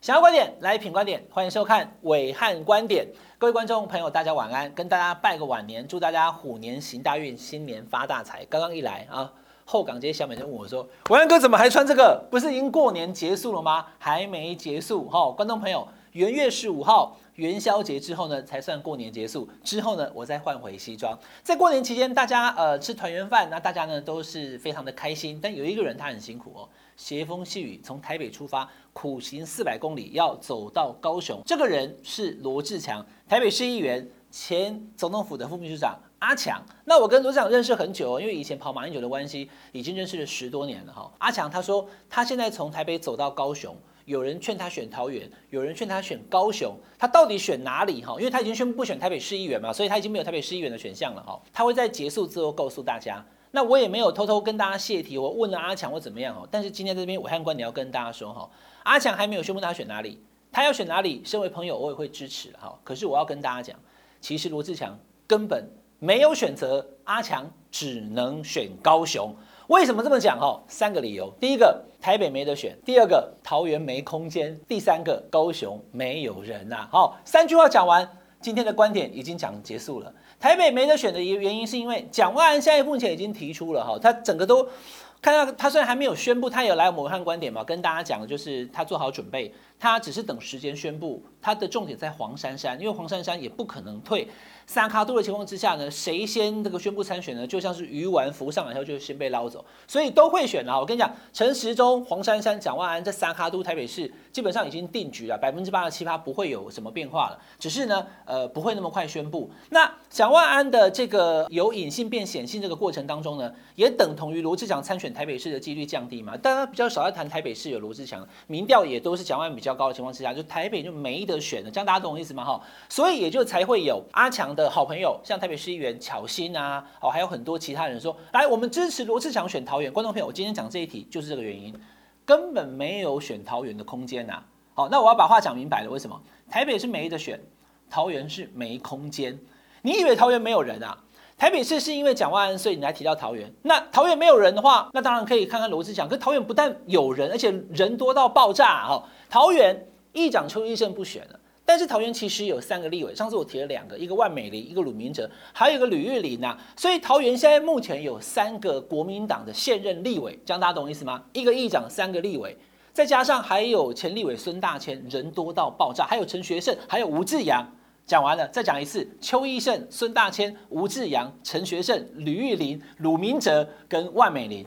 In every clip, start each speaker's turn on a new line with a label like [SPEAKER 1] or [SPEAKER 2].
[SPEAKER 1] 想要观点来品观点，欢迎收看伟汉观点。各位观众朋友，大家晚安，跟大家拜个晚年，祝大家虎年行大运，新年发大财。刚刚一来啊，后港街小美就问我说：“伟汉哥怎么还穿这个？不是已经过年结束了吗？还没结束哈、哦，观众朋友，元月十五号。”元宵节之后呢，才算过年结束。之后呢，我再换回西装。在过年期间，大家呃吃团圆饭，那大家呢都是非常的开心。但有一个人他很辛苦哦，斜风细雨从台北出发，苦行四百公里，要走到高雄。这个人是罗志强，台北市议员，前总统府的副秘书长阿强。那我跟罗智强认识很久哦，因为以前跑马英九的关系，已经认识了十多年了哈。阿强他说，他现在从台北走到高雄。有人劝他选桃园，有人劝他选高雄，他到底选哪里？哈，因为他已经宣布不选台北市议员嘛，所以他已经没有台北市议员的选项了。哈，他会在结束之后告诉大家。那我也没有偷偷跟大家泄题，我问了阿强我怎么样？哈，但是今天这边武汉观点要跟大家说，哈，阿强还没有宣布他选哪里，他要选哪里，身为朋友我也会支持。哈，可是我要跟大家讲，其实罗志强根本没有选择，阿强只能选高雄。为什么这么讲？哈，三个理由。第一个，台北没得选；第二个，桃园没空间；第三个，高雄没有人呐。好，三句话讲完，今天的观点已经讲结束了。台北没得选的一个原因，是因为蒋万安现在目前已经提出了哈，他整个都看到，他虽然还没有宣布，他有来我们暐瀚观点嘛，跟大家讲的就是他做好准备，他只是等时间宣布。他的重点在黄珊珊，因为黄珊珊也不可能退。三卡都的情况之下呢，谁先这个宣布参选呢？就像是鱼丸浮上来后就先被捞走，所以都会选啊。我跟你讲，陈时中、黄珊珊、蒋万安这三卡都台北市基本上已经定局了，百分之八十七趴不会有什么变化了。只是呢，呃，不会那么快宣布。那蒋万安的这个由隐性变显性这个过程当中呢，也等同于罗志祥参选台北市的几率降低嘛。大家比较少在谈台北市有罗志强，民调也都是蒋万安比较高的情况之下，就台北就没得选了。这样大家懂我意思吗？哈，所以也就才会有阿强的好朋友，像台北市议员巧心啊，哦，还有很多其他人说，来，我们支持罗志祥选桃园。观众朋友，我今天讲这一题就是这个原因，根本没有选桃园的空间呐。好，那我要把话讲明白了，为什么？台北是没得选，桃园是没空间。你以为桃园没有人啊？台北市是因为蒋万安，所以你才提到桃园。那桃园没有人的话，那当然可以看看罗志祥。可是桃园不但有人，而且人多到爆炸啊！桃园议长邱奕胜不选了。但是桃园其实有三个立委，上次我提了两个，一个万美玲，一个鲁明哲，还有一个吕玉玲呐。所以桃园现在目前有三个国民党的现任立委，这样大家懂意思吗？一个议长，三个立委，再加上还有前立委孙大千，人多到爆炸，还有陈学圣，还有吴志扬。讲完了，再讲一次，邱奕胜、孙大千、吴志扬、陈学圣、吕玉玲、鲁明哲跟万美玲，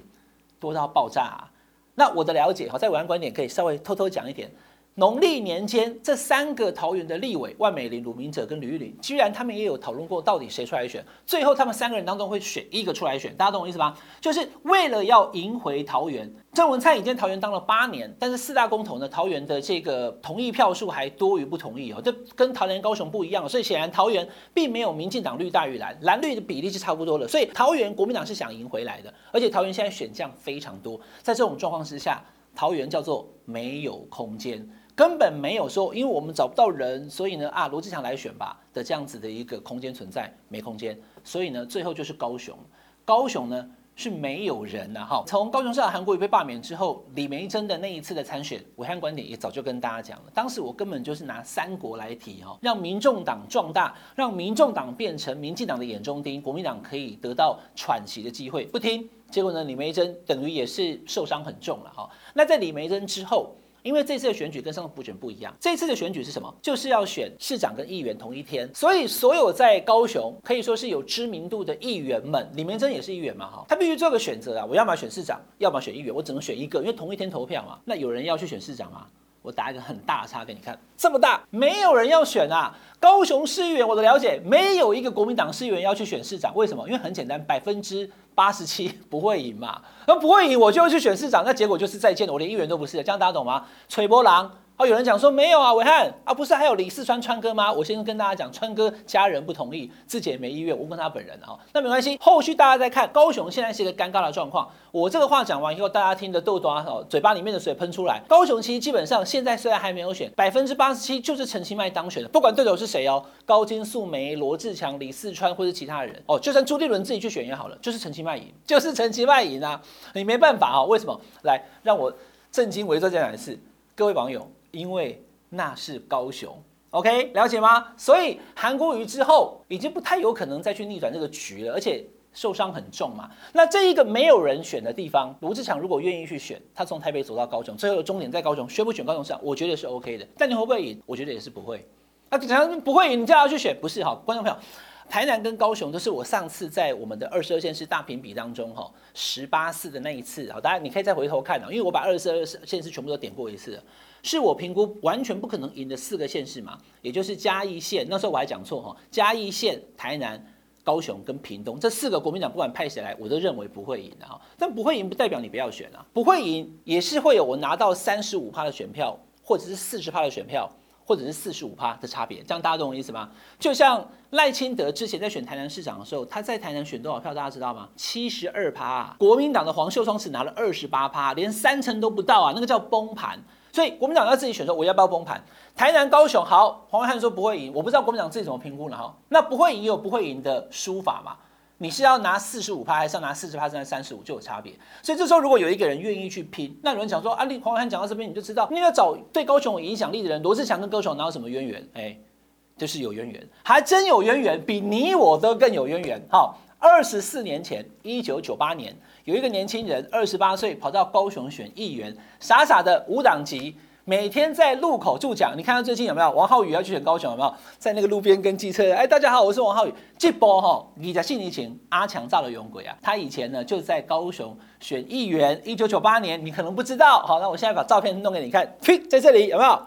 [SPEAKER 1] 多到爆炸啊。那我的了解，好，在暐瀚观点可以稍微偷偷讲一点。农历年间，这三个桃园的立委万美玲、鲁明哲跟吕玉玲，居然他们也有讨论过，到底谁出来选？最后他们三个人当中会选一个出来选，大家懂我意思吗？就是为了要赢回桃园。郑文灿已经桃园当了八年，但是四大公投呢，桃园的这个同意票数还多于不同意哦，这跟桃园、高雄不一样，所以显然桃园并没有民进党绿大于蓝，蓝绿的比例是差不多的，所以桃园国民党是想赢回来的，而且桃园现在选项非常多，在这种状况之下，桃园叫做没有空间。根本没有说，因为我们找不到人，所以呢啊，罗志祥来选吧的这样子的一个空间存在，没空间，所以呢，最后就是高雄，高雄呢是没有人的、哈。从高雄市长韩国瑜被罢免之后，李梅珍的那一次的参选，武汉观点也早就跟大家讲了，当时我根本就是拿三国来提哈，让民众党壮大，让民众党变成民进党的眼中钉，国民党可以得到喘息的机会，不听，结果呢，李梅珍等于也是受伤很重了哈。那在李梅珍之后。因为这次的选举跟上次补选不一样，这次的选举是什么？就是要选市长跟议员同一天，所以所有在高雄可以说是有知名度的议员们，李眉蓁也是议员嘛，哈，他必须做个选择啊，我要么选市长，要么选议员，我只能选一个，因为同一天投票嘛。那有人要去选市长吗？我打一个很大的叉给你看，这么大，没有人要选啊。高雄市议员，我的了解，没有一个国民党市议员要去选市长，为什么？因为很简单，百分之八十七 不会赢嘛，那不会赢，我就去选市长，那结果就是再见，我连议员都不是，这样大家懂吗？吹波浪。有人讲说没有啊，暐瀚啊，不是还有李四川川哥吗？我先跟大家讲，川哥家人不同意，自己也没意愿，我问他本人啊，那没关系，后续大家再看。高雄现在是一个尴尬的状况，我这个话讲完以后，大家听得豆多哦，嘴巴里面的水喷出来。高雄其实基本上现在虽然还没有选，百分之八十七就是陈其迈当选的，不管对手是谁哦，高金素梅、罗志强、李四川或是其他人哦，就算朱立伦自己去选也好了，就是陈其迈赢，就是陈其迈赢啊，你没办法啊，为什么？来让我正襟危坐这两件事，各位网友。因为那是高雄。OK，了解吗？所以韩国瑜之后已经不太有可能再去逆转这个局了，而且受伤很重嘛。那这一个没有人选的地方，罗智强如果愿意去选，他从台北走到高雄，最后的终点在高雄，选不选高雄市长，我觉得是 OK 的。但你会不会赢？我觉得也是不会。那假如不会赢，你叫他去选，不是哈？观众朋友，台南跟高雄都是我上次在我们的二十二县市大评比当中哈，十八四的那一次好，大家你可以再回头看啊，因为我把二十二县市全部都点过一次了。是我评估完全不可能赢的四个县市嘛，也就是嘉义县，那时候我还讲错哈，嘉义县、台南、高雄跟屏东这四个国民党不管派谁来，我都认为不会赢的哈。但不会赢不代表你不要选啊，不会赢也是会有我拿到三十五趴的选票，或者是四十趴的选票，或者是四十五趴的差别，这样大家懂我意思吗？就像赖清德之前在选台南市长的时候，他在台南选多少票，大家知道吗？七十二趴，国民党的黄秀双只拿了二十八趴，连三成都不到啊，那个叫崩盘。所以国民党要自己选择，我要不要崩盘？台南、高雄好，黄汉说不会赢，我不知道国民党自己怎么评估呢？哈，那不会赢有不会赢的输法嘛？你是要拿四十五趴，还是要拿四十趴，甚至三十五就有差别。所以这时候如果有一个人愿意去拼，那有人讲说啊，你黄汉讲到这边，你就知道你要找对高雄有影响力的人。罗志祥跟高雄哪有什么渊源？哎，就是有渊源，还真有渊源，比你我都更有渊源。好。二十四年前，一九九八年，有一个年轻人，二十八岁，跑到高雄选议员，傻傻的无党籍，每天在路口助讲。你看到最近有没有王浩宇要去选高雄？有没有在那个路边跟机车？哎，大家好，我是王浩宇。这波哈，你在信你请阿强造了勇鬼啊！他以前呢就在高雄选议员，一九九八年，你可能不知道。好，那我现在把照片弄给你看，呸，在这里有没有？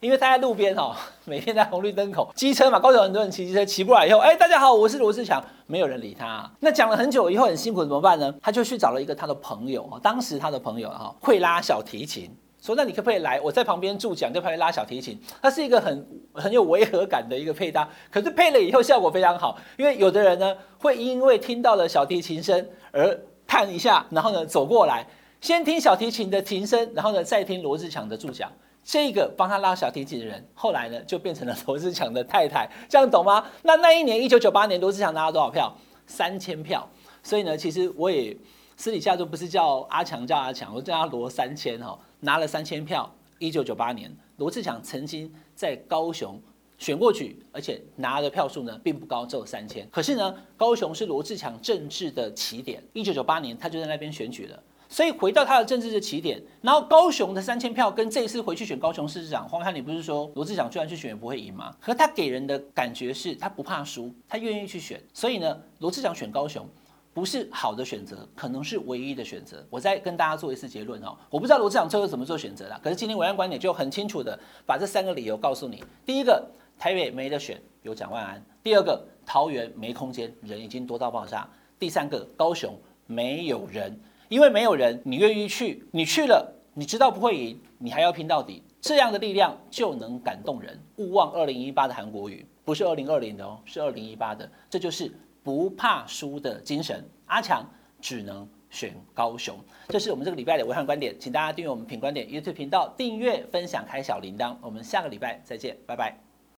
[SPEAKER 1] 因为他在路边哈，每天在红绿灯口，机车嘛，高雄很多人骑机车骑过来以后，哎，大家好，我是罗志强，没有人理他。那讲了很久以后很辛苦怎么办呢？他就去找了一个他的朋友，当时他的朋友哈会拉小提琴，说那你可不可以来？我在旁边助讲，就旁边拉小提琴。它是一个很很有违和感的一个配搭，可是配了以后效果非常好，因为有的人呢会因为听到了小提琴声而叹一下，然后呢走过来，先听小提琴的琴声，然后呢再听罗志强的助讲。这个帮他拉小提琴的人，后来呢就变成了罗志强的太太，这样懂吗？那那一年一九九八年，罗志强拿了多少票？三千票。所以呢，其实我也私底下就不是叫阿强叫阿强，我叫他罗三千哈，拿了三千票。一九九八年，罗志强曾经在高雄选过举，而且拿的票数呢并不高，只有三千。可是呢，高雄是罗志强政治的起点，一九九八年他就在那边选举了。所以回到他的政治的起点，然后高雄的三千票跟这一次回去选高雄市市长，黄暐你不是说罗志祥居然去选也不会赢吗？可他给人的感觉是他不怕输，他愿意去选。所以呢，罗志祥选高雄不是好的选择，可能是唯一的选择。我再跟大家做一次结论哦，我不知道罗志祥最后怎么做选择的，可是今天暐瀚观点就很清楚的把这三个理由告诉你：第一个，台北没得选，有蒋万安；第二个，桃园没空间，人已经多到爆炸；第三个，高雄没有人。因为没有人，你愿意去，你去了，你知道不会赢，你还要拼到底，这样的力量就能感动人。勿忘二零一八的韩国瑜，不是二零二零的哦，是二零一八的，这就是不怕输的精神。阿强只能选高雄，这是我们这个礼拜的暐瀚观点，请大家订阅我们品观点 YouTube 频道，订阅、分享、开小铃铛，我们下个礼拜再见，拜拜。